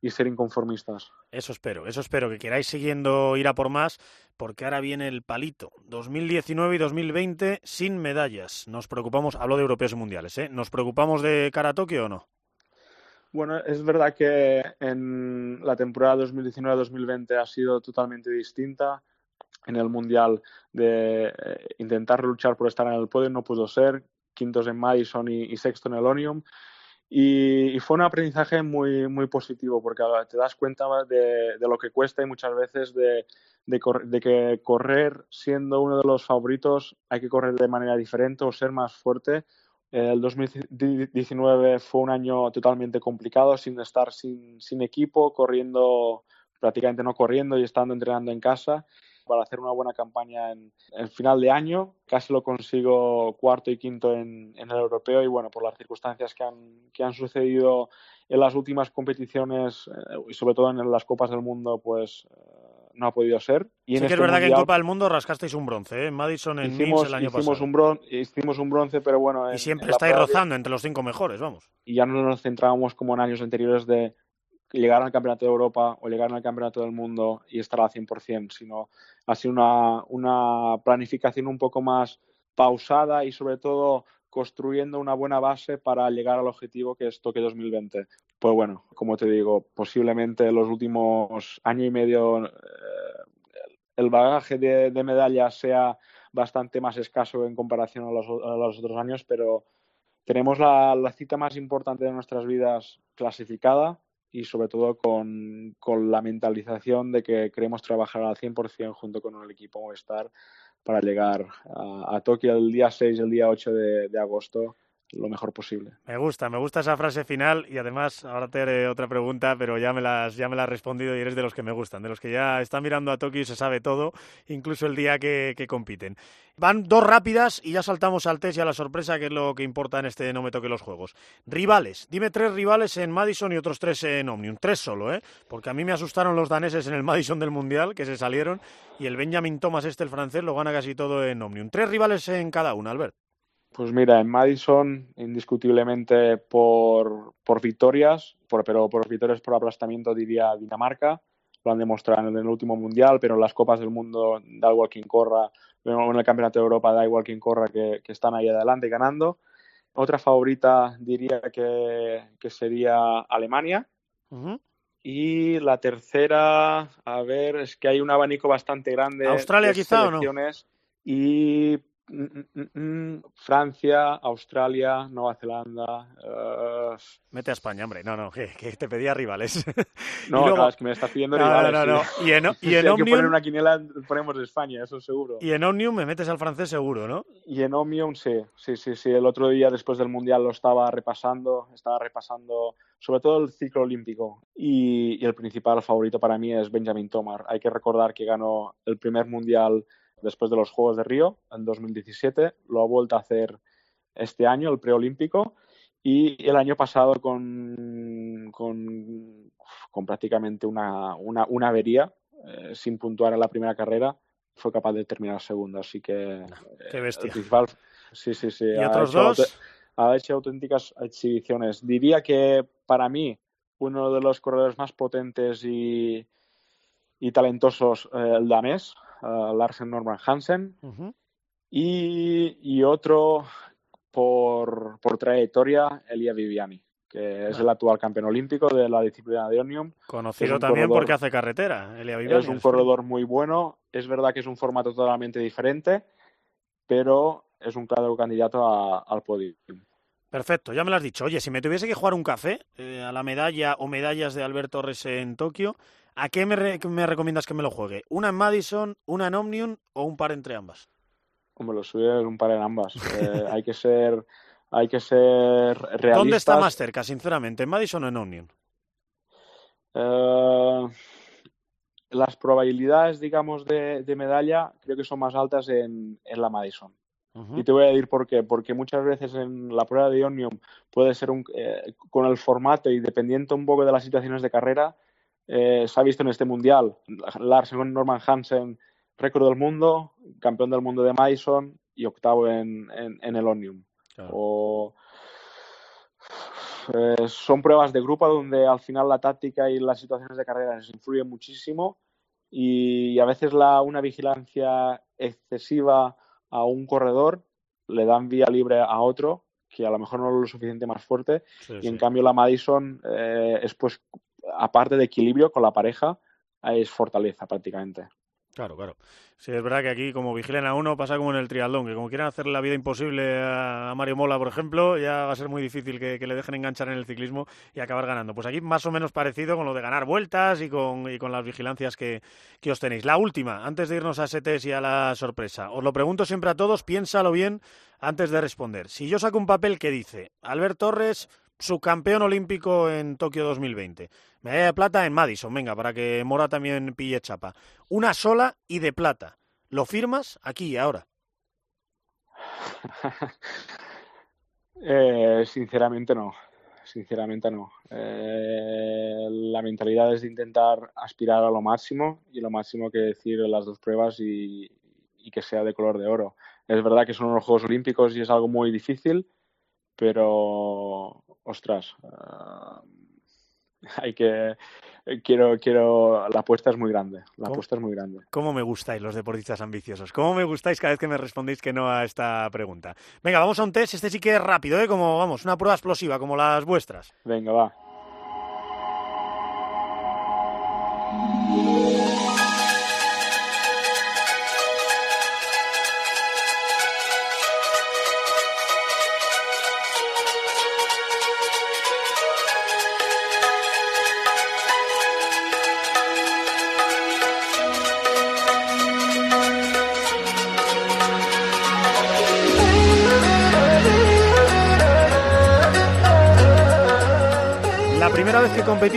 y, ser inconformistas. Eso espero, eso espero, que queráis siguiendo ir a por más, porque ahora viene el palito. 2019 y 2020 sin medallas. Nos preocupamos, hablo de europeos y mundiales, ¿eh? ¿Nos preocupamos de cara a Tokio o no? Bueno, es verdad que en la temporada 2019-2020 ha sido totalmente distinta. En el Mundial de eh, intentar luchar por estar en el podio no pudo ser. Quintos en Madison y, sexto en el Onium. Y, y, fue un aprendizaje muy, muy positivo porque te das cuenta de, de lo que cuesta y muchas veces de, de, de, que correr siendo uno de los favoritos hay que correr de manera diferente o ser más fuerte el 2019 fue un año totalmente complicado, sin estar sin, equipo, corriendo, prácticamente no corriendo y estando entrenando en casa para hacer una buena campaña en el final de año. Casi lo consigo cuarto y quinto en, en el europeo y bueno, por las circunstancias que han, que han sucedido en las últimas competiciones eh, y sobre todo en las Copas del Mundo, pues eh, no ha podido ser. Y sí en que este es verdad mundial, que en Copa del Mundo rascasteis un bronce, ¿eh? en Madison en hicimos, el año hicimos pasado. Un bron hicimos un bronce, pero bueno... En, y siempre estáis rozando entre los cinco mejores, vamos. Y ya no nos centrábamos como en años anteriores de llegar al Campeonato de Europa o llegar al Campeonato del Mundo y estar al 100%, sino ha sido una, una planificación un poco más pausada y sobre todo construyendo una buena base para llegar al objetivo que es Tokio 2020. Pues bueno, como te digo, posiblemente los últimos año y medio eh, el bagaje de, medallas sea bastante más escaso en comparación a los, a los otros años, pero tenemos la, cita más importante de nuestras vidas clasificada y sobre todo con, con la mentalización de que queremos trabajar al 100% junto con el equipo Movistar para llegar a, Tokio el día 6 el día 8 de, de agosto lo mejor posible. Me gusta, me gusta esa frase final y además ahora te haré otra pregunta, pero ya me las ya me la has respondido y eres de los que me gustan, de los que ya están mirando a Tokio y se sabe todo, incluso el día que, compiten. Van dos rápidas y ya saltamos al test y a la sorpresa, que es lo que importa en este No me toque los juegos. Rivales, dime tres rivales en Madison y otros tres en Omnium, tres solo, ¿eh? Porque a mí me asustaron los daneses en el Madison del Mundial, que se salieron, y el Benjamin Thomas este, el francés, lo gana casi todo en Omnium. Tres rivales en cada una, Albert. Pues mira, en Madison, indiscutiblemente por, por victorias, por, pero por victorias por aplastamiento diría Dinamarca, lo han demostrado en el último mundial, pero en las Copas del Mundo da igual quien corra, en el Campeonato de Europa da igual quien corra, que, que están ahí adelante ganando. Otra favorita diría que, que sería Alemania. Uh -huh. Y la tercera, a ver, es que hay un abanico bastante grande. ¿Australia de quizá o no? Y Francia, Australia, Nueva Zelanda. Uh... Mete a España, hombre. No, no, que, que te pedía rivales. No, luego... claro, es que me estás pidiendo no, rivales. No, no, no. Y en, y si en hay Omnium... que poner una quiniela, ponemos España, eso seguro. Y en Omnium me metes al francés seguro, ¿no? Y en Omnium sí, sí, sí, sí. El otro día, después del Mundial, lo estaba repasando. Estaba repasando sobre todo el ciclo olímpico. Y, y el principal favorito para mí es Benjamin Tomar. Hay que recordar que ganó el primer Mundial después de los Juegos de Río en 2017. Lo ha vuelto a hacer este año, el preolímpico. Y el año pasado, con, con, con prácticamente una, una, una avería, eh, sin puntuar en la primera carrera, fue capaz de terminar segundo. Así que. Qué bestia. El principal, sí, sí, sí. ¿Y otros dos? Ha hecho auténticas exhibiciones. Diría que para mí, uno de los corredores más potentes y, y talentosos, eh, el danés, uh, Larsen Norman Hansen. Uh -huh. y, y, otro por, por, trayectoria, Elia Viviani, que es el actual campeón olímpico de la disciplina de Omnium. Conocido también corredor, porque hace carretera, Elia Viviani. Es un corredor muy bueno. Es verdad que es un formato totalmente diferente, pero es un claro candidato a, al podio. Perfecto, ya me lo has dicho. Oye, si me tuviese que jugar un café eh, a la medalla o medallas de Albert Torres en Tokio, ¿a qué me, re me, recomiendas que me lo juegue? ¿Una en Madison, una en Omnium o un par entre ambas? Como lo suyo es un par en ambas. eh, hay que ser hay que ser realistas. ¿Dónde está más cerca, sinceramente, en Madison o en Omnium? Uh, las probabilidades, digamos, de, de, medalla creo que son más altas en, en la Madison. Uh -huh. Y te voy a decir por qué. Porque muchas veces en la prueba de Omnium puede ser un, eh, con el formato y dependiendo un poco de las situaciones de carrera, eh, se ha visto en este mundial. Larsen Norman Hansen, récord del mundo, campeón del mundo de Madison y octavo en, en, en el Omnium. Claro. O, eh, son pruebas de grupo donde al final la táctica y las situaciones de carrera se influyen muchísimo y a veces la, una vigilancia excesiva a un corredor le dan vía libre a otro que a lo mejor no es lo suficiente más fuerte sí, y sí. en cambio la Madison eh, es pues aparte de equilibrio con la pareja es fortaleza prácticamente. Claro, claro. Sí, es verdad que aquí, como vigilen a uno, pasa como en el triatlón, que como quieran hacerle la vida imposible a Mario Mola, por ejemplo, ya va a ser muy difícil que, le dejen enganchar en el ciclismo y acabar ganando. Pues aquí más o menos parecido con lo de ganar vueltas y con, y con las vigilancias que, que os tenéis. La última, antes de irnos a ese test y a la sorpresa. Os lo pregunto siempre a todos, piénsalo bien antes de responder. Si yo saco un papel que dice, Albert Torres, subcampeón olímpico en Tokio 2020. Medalla de plata en Madison, venga, para que Mora también pille chapa. Una sola y de plata. ¿Lo firmas aquí y ahora? eh, sinceramente no. Sinceramente no. Eh, la mentalidad es de intentar aspirar a lo máximo y lo máximo que decir las dos pruebas y, y que sea de color de oro. Es verdad que son los Juegos Olímpicos y es algo muy difícil, pero ostras, uh, hay que quiero quiero la apuesta es muy grande la ¿Cómo? apuesta es muy grande. Cómo me gustáis los deportistas ambiciosos cómo me gustáis cada vez que me respondéis que no a esta pregunta venga vamos a un test este sí que es rápido eh como vamos una prueba explosiva como las vuestras. Venga va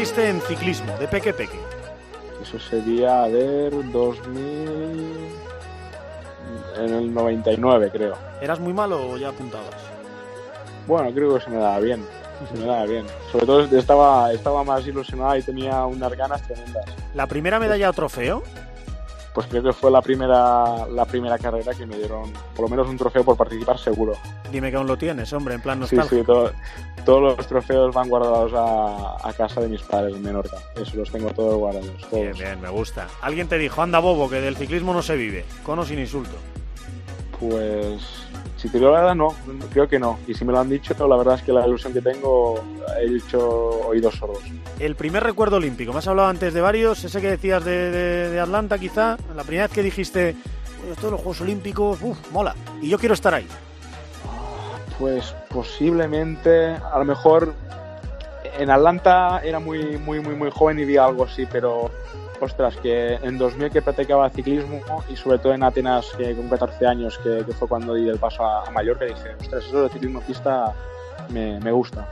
competiste en ciclismo, de peque peque. Eso sería, a ver, 2000... En el 99, creo. ¿Eras muy malo o ya apuntabas? Bueno, creo que se me daba bien. Se me daba bien. Sobre todo estaba, estaba más ilusionada y tenía unas ganas tremendas. ¿La primera medalla o trofeo? Pues creo que fue la primera, la primera carrera que me dieron por lo menos un trofeo por participar seguro. Dime que aún lo tienes, hombre, en plan Sí, nostalgia. sí, todo- todos los trofeos van guardados a, a casa de mis padres en Menorca. Eso los tengo todos guardados. Bien, bien, me gusta. Alguien te dijo, anda bobo, que del ciclismo no se vive. Con o sin insulto. Pues si te digo la verdad, no, creo que no. Y si me lo han dicho, la verdad es que la ilusión que tengo he hecho oídos sordos. El primer recuerdo olímpico, me has hablado antes de varios, ese que decías de, de- de Atlanta quizá, la primera vez que dijiste, "Oye, esto de los Juegos Olímpicos, uff, mola, y yo quiero estar ahí. Pues posiblemente, a lo mejor en Atlanta era muy, muy, muy, muy joven y vi algo así, pero ostras, que en 2000 que practicaba ciclismo y sobre todo en Atenas que con 14 años, que, fue cuando di el paso a, a Mallorca, dije, ostras, eso de ciclismo pista me, me gusta.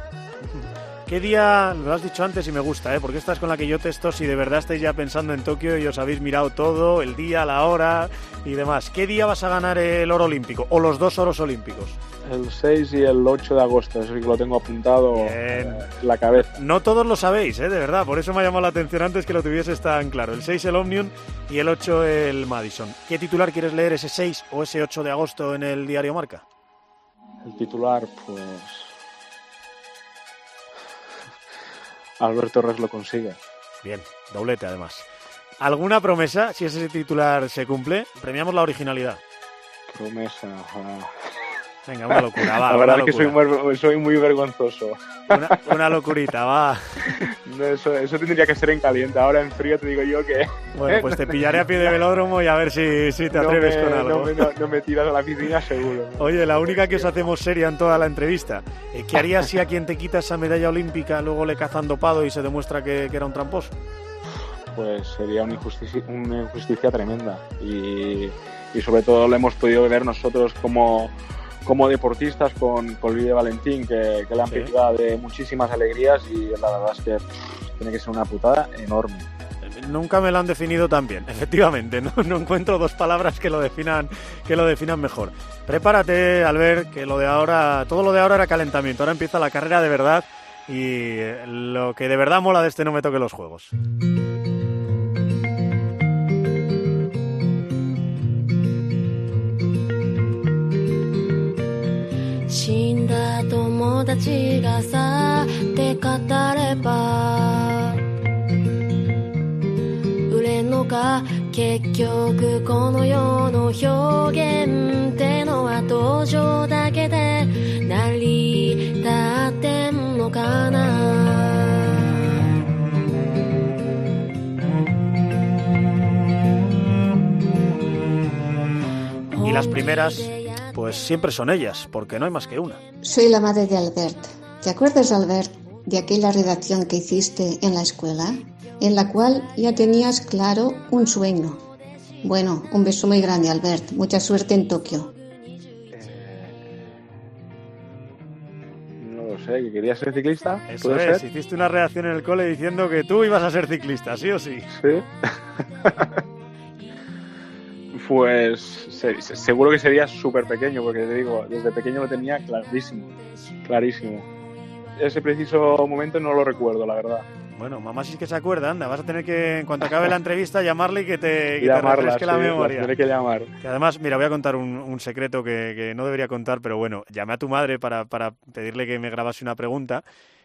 ¿Qué día, lo has dicho antes y me gusta, ¿eh? porque esta es con la que yo testo si de verdad estáis ya pensando en Tokio y os habéis mirado todo, el día, la hora y demás. ¿Qué día vas a ganar el oro olímpico o los dos oros olímpicos? El 6 y el 8 de agosto, eso sí que lo tengo apuntado Bien. en la cabeza. No todos lo sabéis, ¿eh? de verdad, por eso me ha llamado la atención antes que lo tuvieses tan claro. El 6 el Omnium y el 8 el Madison. ¿Qué titular quieres leer ese 6 o ese 8 de agosto en el diario Marca? El titular, pues... Alberto Torres lo consigue. Bien, doblete además. ¿Alguna promesa, si ese titular se cumple? Premiamos la originalidad. Promesa. ah. Venga, una locura, va. la verdad es que soy muy, soy muy vergonzoso. Una, una locurita, va. No, Eso, eso tendría que ser en caliente. Ahora en frío te digo yo que Bueno, pues te pillaré a pie de velódromo y a ver si, si te no, atreves me, con algo. no, me, no- no me tiras a la piscina seguro. Oye, la única que os hacemos seria en toda la entrevista. eh, ¿Qué harías si a quien te quita esa medalla olímpica luego le cazan dopado y se demuestra que, que era un tramposo? Pues sería una injusticia, una injusticia tremenda. Y, y sobre todo lo hemos podido ver nosotros como, como deportistas con, con Luis de Valentín, que, que le han Sí. privado de muchísimas alegrías y la verdad es que pff, tiene que ser una putada enorme. Nunca me lo han definido tan bien, efectivamente. No, no encuentro dos palabras que lo definan que lo definan mejor. Prepárate, Albert, que lo de ahora, todo lo de ahora era calentamiento. Ahora empieza la carrera de verdad y eh, lo que de verdad mola de este no me toque los juegos. 死んだ友達がさって語れば売れんのか？結局この世の表現ってのは登場だけで成り立ってんのかな？Y las primeras, pues siempre son ellas, porque no hay más que una. Soy la madre de Albert. ¿Te acuerdas, Albert, de aquella redacción que hiciste en la escuela? En la cual ya tenías claro un sueño. Bueno, un beso muy grande, Albert. Mucha suerte en Tokio. No lo sé, que quería ser ciclista. Eso ¿Puede es, ser? hiciste una reacción en el cole diciendo que tú ibas a ser ciclista, sí o sí. Sí. pues se- se- seguro que sería súper pequeño, porque te digo, desde pequeño lo tenía clarísimo, clarísimo. Ese preciso momento no lo recuerdo, la verdad. Bueno, mamá sí que se acuerda, anda, vas a tener que, en cuanto acabe la entrevista, llamarle y que te, que te Llamarla, refresque la sí, la memoria. tendré que llamar. Que además, mira, voy a contar un, un secreto que, que no debería contar, pero bueno, llamé a tu madre para, para pedirle que me grabase una pregunta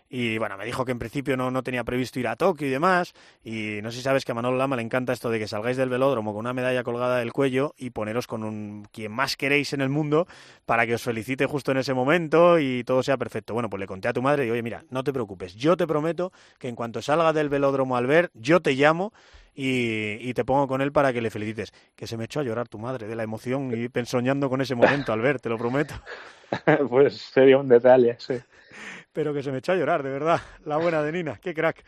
y bueno, me dijo que en principio no, no tenía previsto ir a Tokio y demás y no sé si sabes que a Manolo Lama le encanta esto de que salgáis del velódromo con una medalla colgada del cuello y poneros con un quien más queréis en el mundo para que os felicite justo en ese momento y todo sea perfecto. Bueno, pues le conté a tu madre y oye, mira, no te preocupes, yo te prometo que en cuanto salga del velódromo al ver, yo te llamo y, y te pongo con él para que le felicites. Que se me echó a llorar tu madre de la emoción y pensoñando con ese momento al te lo prometo. pues sería un detalle, sí. Pero que se me echó a llorar, de verdad. La buena de Nina, qué crack.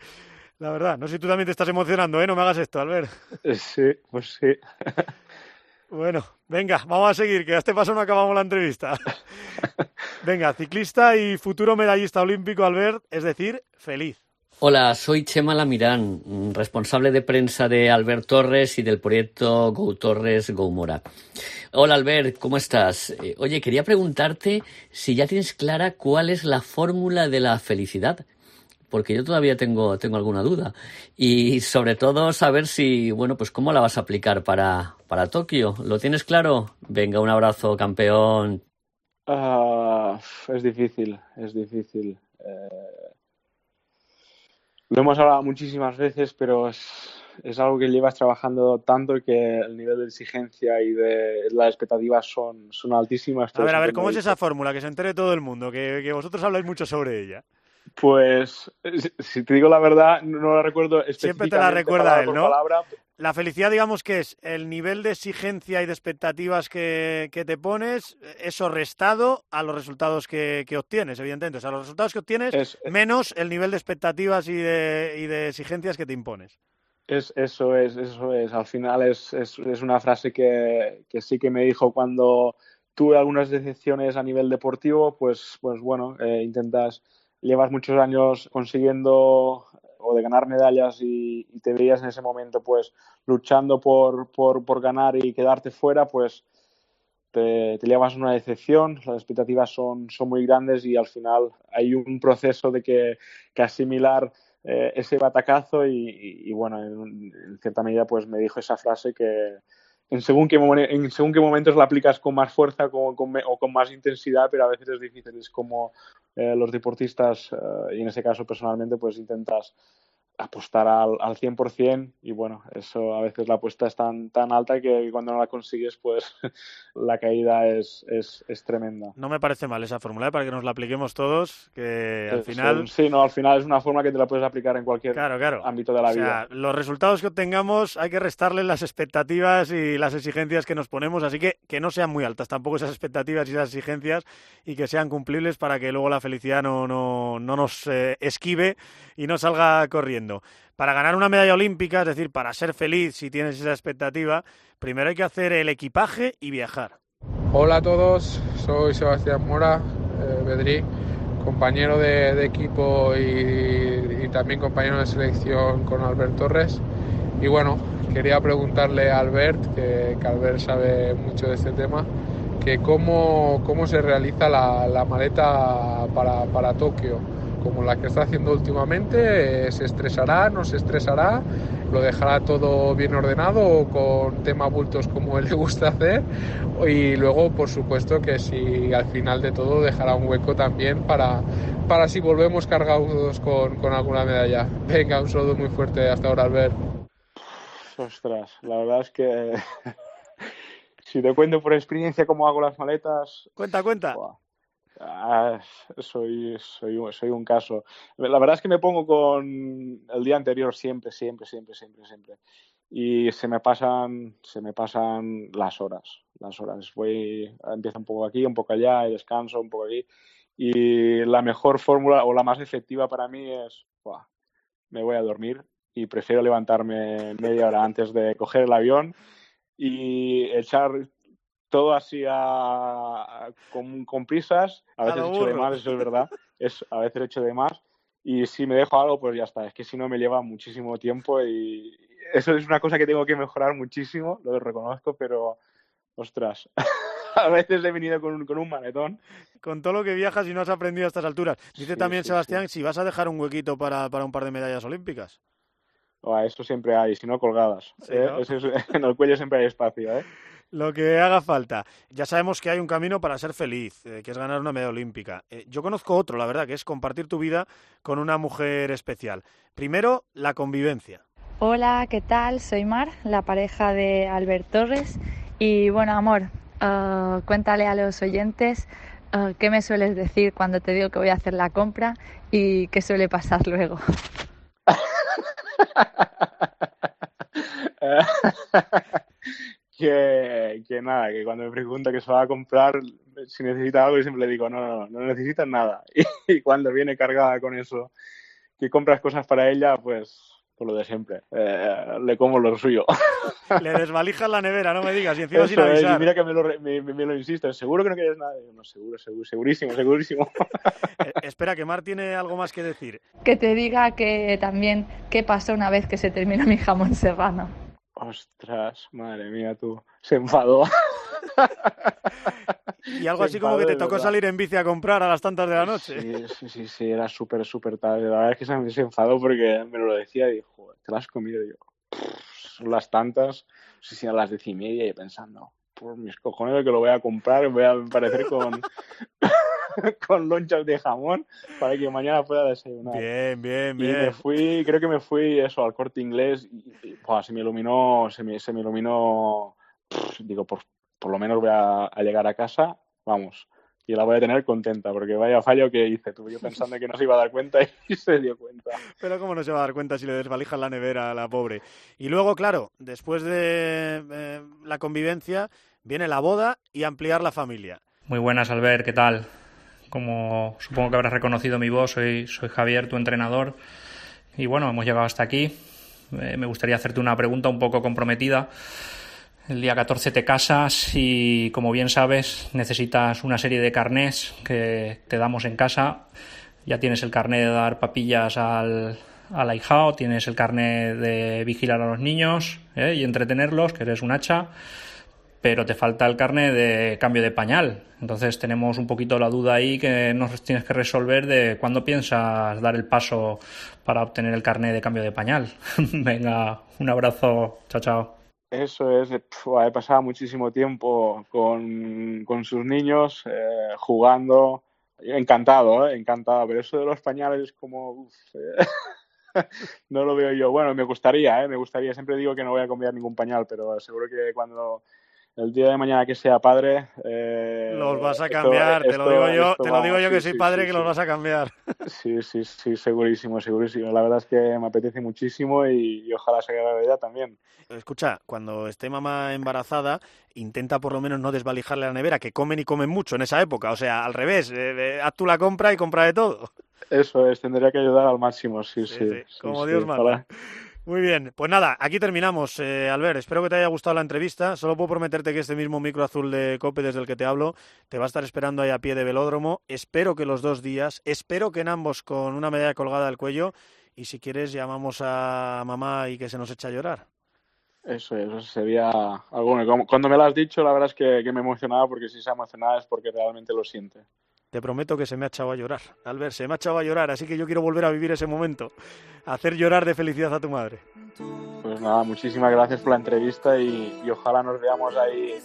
La verdad, no sé si tú también te estás emocionando, ¿eh? No me hagas esto, Albert. Sí, pues sí. Bueno, venga, vamos a seguir, que a este paso no acabamos la entrevista. Venga, ciclista y futuro medallista olímpico, Albert, es decir, feliz. Hola, soy Chema Lamirán, responsable de prensa de Albert Torres y del proyecto Go Torres Go Mora. Hola Albert, ¿cómo estás? Eh, oye, quería preguntarte si ya tienes clara cuál es la fórmula de la felicidad, porque yo todavía tengo, tengo alguna duda. Y sobre todo saber si, bueno, pues cómo la vas a aplicar para, para Tokio. ¿Lo tienes claro? Venga, un abrazo, campeón. Ah, es difícil, es difícil. Eh, lo hemos hablado muchísimas veces, pero es, es, algo que llevas trabajando tanto que el nivel de exigencia y de las expectativas son, son altísimas. A ver, a ver, ¿cómo es esa fórmula? Que se entere todo el mundo, que, que vosotros habláis mucho sobre ella. Pues, si te digo la verdad, no la recuerdo Siempre te la recuerda él, ¿no? Palabra. La felicidad, digamos que es el nivel de exigencia y de expectativas que, que te pones, eso restado a los resultados que, que, obtienes, evidentemente. O sea, los resultados que obtienes es, menos el nivel de expectativas y de, y de exigencias que te impones. Es, eso es, eso es. Al final es, es, es una frase que, que, sí que me dijo cuando tuve algunas decepciones a nivel deportivo, pues, pues bueno, eh, intentas llevas muchos años consiguiendo o de ganar medallas y, y, te veías en ese momento pues luchando por, por, ganar y quedarte fuera, pues te, te, llevas una decepción, las expectativas son, son muy grandes y al final hay un proceso de que, que asimilar eh, ese batacazo y, y, y bueno, en, en, cierta medida pues me dijo esa frase que, en según qué, en según qué momentos la aplicas con más fuerza con, con, o con más intensidad, pero a veces es difícil. Es como eh, los deportistas, eh, y en ese caso personalmente, pues intentas apostar al, al 100% y bueno, eso a veces la apuesta es tan, tan alta que cuando no la consigues pues la caída es, es, es tremenda. No me parece mal esa fórmula ¿eh? para que nos la apliquemos todos, que al final... Sí, no, al final es una forma que te la puedes aplicar en cualquier claro, claro. ámbito de la o vida. Sea, los resultados que obtengamos hay que restarle las expectativas y las exigencias que nos ponemos, así que que no sean muy altas tampoco esas expectativas y esas exigencias y que sean cumplibles para que luego la felicidad no, no, no nos eh, esquive y no salga corriendo. Para ganar una medalla olímpica, es decir, para ser feliz si tienes esa expectativa, primero hay que hacer el equipaje y viajar. Hola a todos, soy Sebastián Mora, eh, compañero de, equipo y, también compañero de selección con Albert Torres. Y bueno, quería preguntarle a Albert, que, que Albert sabe mucho de este tema, que cómo, cómo se realiza la, la maleta para, para Tokio como la que está haciendo últimamente, eh, se estresará, no se estresará, lo dejará todo bien ordenado con tema bultos como él le gusta hacer y luego por supuesto que si al final de todo dejará un hueco también para, para si volvemos cargados con, con alguna medalla. Venga, un saludo muy fuerte hasta ahora Albert. Ostras, la verdad es que si te cuento por experiencia cómo hago las maletas... Cuenta, cuenta. Buah. Ah, soy, soy, soy un caso. La verdad es que me pongo con el día anterior siempre, siempre, siempre, siempre, siempre. Y se me pasan, se me pasan las horas, las horas. Voy, empiezo un poco aquí, un poco allá, y descanso un poco aquí. Y la mejor fórmula o la más efectiva para mí es, me voy a dormir y prefiero levantarme media hora antes de coger el avión y echar todo así a, a, con, con, prisas, a veces hecho de más, eso es verdad, es a veces hecho de más, y si me dejo algo, pues ya está, es que si no me lleva muchísimo tiempo y eso es una cosa que tengo que mejorar muchísimo, lo reconozco, pero ostras, a veces he venido con un, con un maletón. Con todo lo que viajas y no has aprendido a estas alturas. Dice sí, también sí, Sebastián, sí. si vas a dejar un huequito para, para un par de medallas olímpicas. Oh, eso siempre hay, si no colgadas. ¿eh? ¿no? Eso es, en el cuello siempre hay espacio, ¿eh? Lo que haga falta. Ya sabemos que hay un camino para ser feliz, eh, que es ganar una medalla olímpica. Eh, yo conozco otro, la verdad, que es compartir tu vida con una mujer especial. Primero, la convivencia. Hola, ¿qué tal? Soy Mar, la pareja de Albert Torres. Y bueno, amor, uh, cuéntale a los oyentes uh, qué me sueles decir cuando te digo que voy a hacer la compra y qué suele pasar luego. que, que, nada, que cuando me pregunta que se va a comprar, si necesita algo, yo siempre le digo, no, no, no necesitas nada. Y, y, cuando viene cargada con eso, que compras cosas para ella, pues por lo de siempre. Eh, le como lo suyo. Le desvalijas la nevera, no me digas, y encima sin Eso es, y avisar. mira que me lo, me, me- me lo insiste, seguro que no quieres nada. No, seguro, seguro, segurísimo, segurísimo. Eh, espera, que Mar tiene algo más que decir. Que te diga que también qué pasó una vez que se terminó mi jamón serrano. Ostras, madre mía, tú. Se enfadó. Y algo así como que te tocó salir en bici a comprar a las tantas de la noche. Sí, sí, sí, sí, era súper, súper tarde. La verdad es que se, enfadó porque me lo decía y dijo, "Joder, te la has comido. Y yo, "Pff, son las tantas, no sé si a las diez y media y pensando, por mis cojones que lo voy a comprar, voy a aparecer con, con lonchas de jamón para que mañana pueda desayunar. Bien, bien, Y me bien. fui, creo que me fui eso al corte inglés y, y, buah, se me iluminó, se me, se me iluminó, pff, digo, por, por lo menos voy a, a llegar a casa, vamos, y la voy a tener contenta, porque vaya fallo que hice, tú, yo pensando que no se iba a dar cuenta y se dio cuenta. Pero cómo no se va a dar cuenta si le desvalijas la nevera a la pobre. Y luego, claro, después de eh, la convivencia, viene la boda y ampliar la familia. Muy buenas, Albert, ¿qué tal? Como supongo que habrás reconocido mi voz, soy, soy Javier, tu entrenador. Y bueno, hemos llegado hasta aquí. Eh, me gustaría hacerte una pregunta un poco comprometida. El día 14 te casas y, como bien sabes, necesitas una serie de carnés que te damos en casa. Ya tienes el carné de dar papillas al, al ahijao, tienes el carné de vigilar a los niños ¿eh? y entretenerlos, que eres un hacha pero te falta el carne de cambio de pañal. Entonces tenemos un poquito la duda ahí que nos tienes que resolver de cuándo piensas dar el paso para obtener el carnet de cambio de pañal. Venga, un abrazo, chao, chao. Eso es, pf, he pasado muchísimo tiempo con, con sus niños, eh, jugando, encantado, ¿eh? encantado, pero eso de los pañales es como, eh, no lo veo yo. Bueno, me gustaría, ¿eh? me gustaría, siempre digo que no voy a cambiar ningún pañal, pero seguro que cuando el día de mañana que sea padre... eh, Los vas a esto- cambiar, te lo esto- digo yo, esto te lo digo yo que sí, soy padre sí, que sí. los vas a cambiar. Sí, sí, sí, segurísimo, segurísimo. La verdad es que me apetece muchísimo y, y ojalá se realidad también. Escucha, cuando esté mamá embarazada, intenta por lo menos no desvalijarle la nevera, que comen y comen mucho en esa época. O sea, al revés, eh, haz tú la compra y compra de todo. Eso es, tendría que ayudar al máximo, sí, Sí, como Dios manda. Muy bien, pues nada, aquí terminamos, eh, Albert. Espero que te haya gustado la entrevista. Solo puedo prometerte que este mismo micro azul de Cope desde el que te hablo te va a estar esperando ahí a pie de velódromo. Espero que los dos días, espero que en ambos con una medalla colgada al cuello. Y si quieres, llamamos a mamá y que se nos eche a llorar. Eso es, eso sería algo Cuando me lo has dicho, la verdad es que, me emocionaba porque si se ha emocionado es porque realmente lo siente. Te prometo que se me ha echado a llorar. Albert, se me ha echado a llorar, así que yo quiero volver a vivir ese momento. Hacer llorar de felicidad a tu madre. Pues nada, muchísimas gracias por la entrevista y, y ojalá nos veamos ahí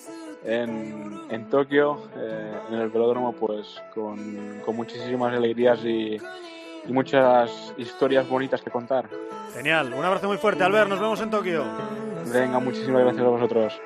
en, en Tokio, eh, en el velódromo, pues con, con muchísimas alegrías y, y muchas historias bonitas que contar. Genial, un abrazo muy fuerte, Albert. Nos vemos en Tokio. Venga, muchísimas gracias a vosotros.